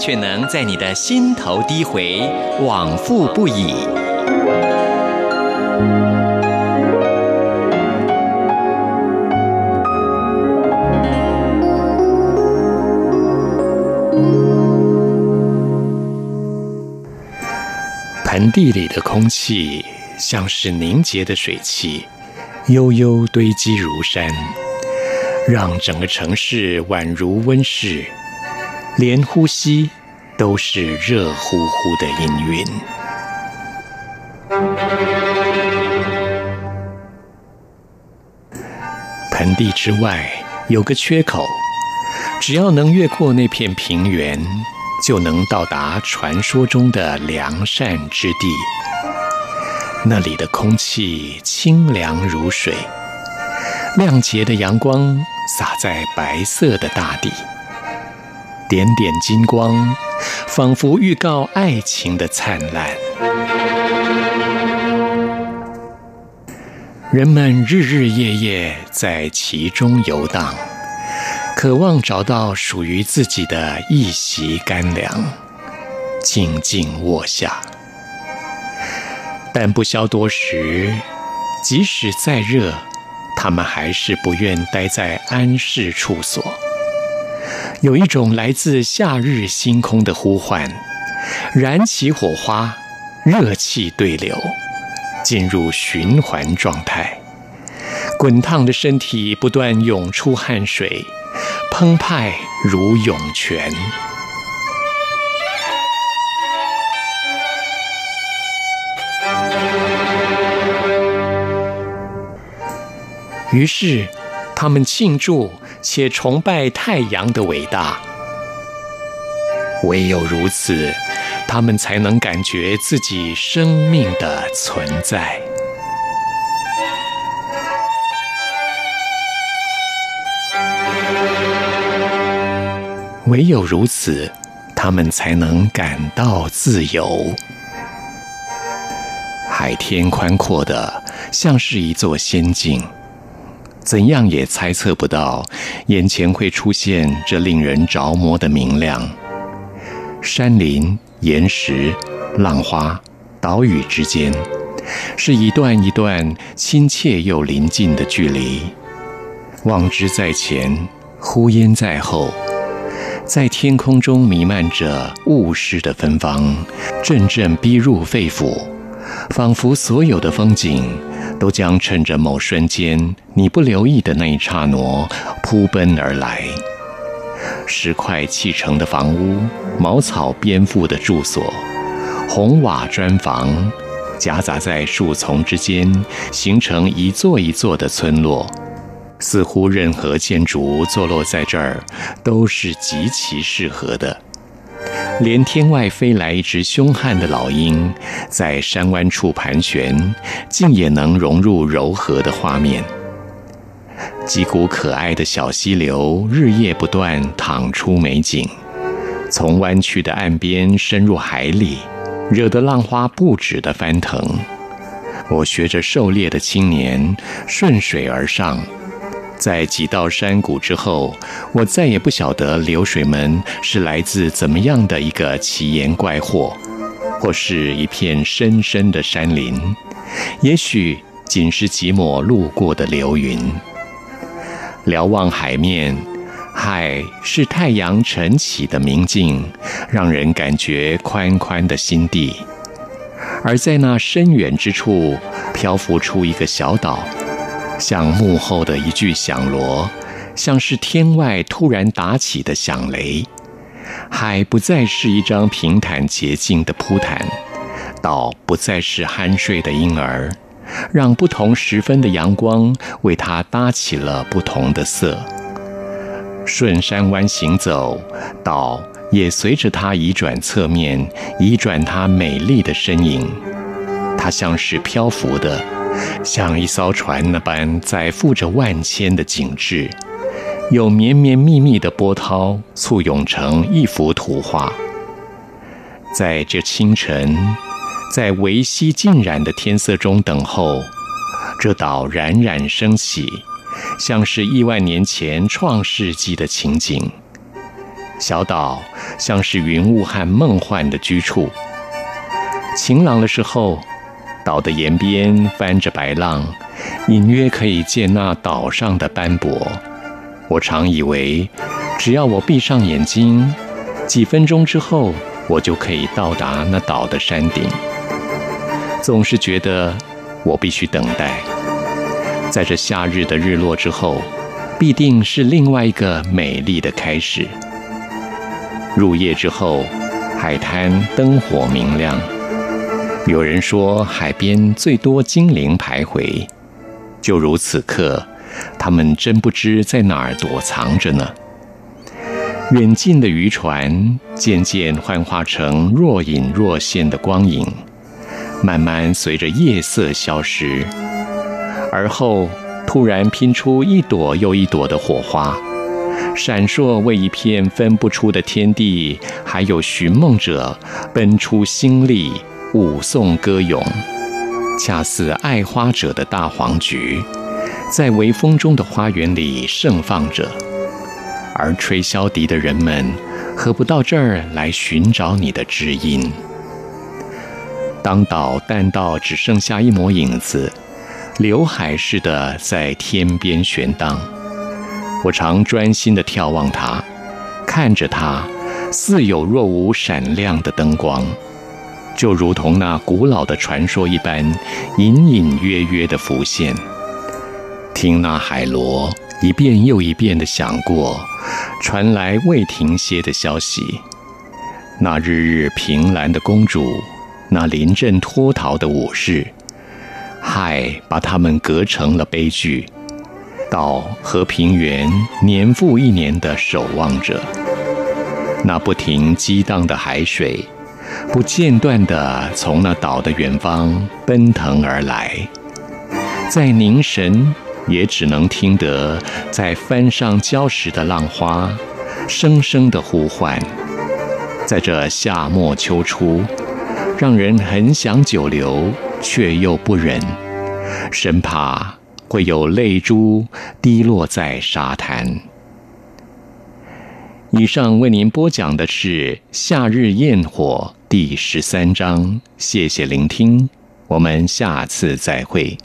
却能在你的心头低回，往复不已。盆地里的空气像是凝结的水汽，悠悠堆积如山，让整个城市宛如温室，连呼吸都是热乎乎的氤氲。盆地之外有个缺口，只要能越过那片平原。就能到达传说中的良善之地。那里的空气清凉如水，亮洁的阳光洒在白色的大地，点点金光，仿佛预告爱情的灿烂。人们日日夜夜在其中游荡。渴望找到属于自己的一席干粮，静静卧下。但不消多时，即使再热，他们还是不愿待在安适处所。有一种来自夏日星空的呼唤，燃起火花，热气对流，进入循环状态。滚烫的身体不断涌出汗水。澎湃如涌泉。于是，他们庆祝且崇拜太阳的伟大。唯有如此，他们才能感觉自己生命的存在。唯有如此，他们才能感到自由。海天宽阔的，像是一座仙境，怎样也猜测不到，眼前会出现这令人着魔的明亮。山林、岩石、浪花、岛屿之间，是一段一段亲切又临近的距离。望之在前，呼烟在后。在天空中弥漫着雾湿的芬芳，阵阵逼入肺腑，仿佛所有的风景都将趁着某瞬间你不留意的那一刹那扑奔而来。石块砌成的房屋，茅草编覆的住所，红瓦砖房，夹杂在树丛之间，形成一座一座的村落。似乎任何建筑坐落在这儿都是极其适合的，连天外飞来一只凶悍的老鹰，在山湾处盘旋，竟也能融入柔和的画面。几股可爱的小溪流日夜不断淌出美景，从弯曲的岸边深入海里，惹得浪花不止地翻腾。我学着狩猎的青年顺水而上。在几道山谷之后，我再也不晓得流水门是来自怎么样的一个奇岩怪货，或是一片深深的山林，也许仅是几抹路过的流云。瞭望海面，海是太阳晨起的明镜，让人感觉宽宽的心地。而在那深远之处，漂浮出一个小岛。像幕后的一句响锣，像是天外突然打起的响雷。海不再是一张平坦洁净的铺毯，岛不再是酣睡的婴儿，让不同时分的阳光为它搭起了不同的色。顺山湾行走，岛也随着它移转侧面，移转它美丽的身影。它像是漂浮的，像一艘船那般载负着万千的景致，有绵绵密密的波涛簇拥成一幅图画。在这清晨，在微曦浸染的天色中等候，这岛冉冉升起，像是亿万年前创世纪的情景。小岛像是云雾和梦幻的居处。晴朗的时候，岛的沿边翻着白浪，隐约可以见那岛上的斑驳。我常以为，只要我闭上眼睛，几分钟之后，我就可以到达那岛的山顶。总是觉得我必须等待，在这夏日的日落之后，必定是另外一个美丽的开始。入夜之后，海滩灯火明亮。有人说，海边最多精灵徘徊，就如此刻，他们真不知在哪儿躲藏着呢。远近的渔船渐渐幻化成若隐若现的光影，慢慢随着夜色消失，而后突然拼出一朵又一朵的火花。闪烁为一片分不出的天地，还有寻梦者奔出新丽，舞颂歌咏，恰似爱花者的大黄菊，在微风中的花园里盛放着。而吹箫笛的人们，何不到这儿来寻找你的知音？当岛淡到只剩下一抹影子，刘海似的在天边悬荡。我常专心地眺望它，看着它，似有若无闪亮的灯光，就如同那古老的传说一般，隐隐约约地浮现。听那海螺一遍又一遍地响过，传来未停歇的消息。那日日凭栏的公主，那临阵脱逃的武士，海把他们隔成了悲剧。岛和平原年复一年地守望着，那不停激荡的海水，不间断地从那岛的远方奔腾而来。再凝神，也只能听得在帆上礁石的浪花，声声的呼唤。在这夏末秋初，让人很想久留，却又不忍，生怕。会有泪珠滴落在沙滩。以上为您播讲的是《夏日焰火》第十三章，谢谢聆听，我们下次再会。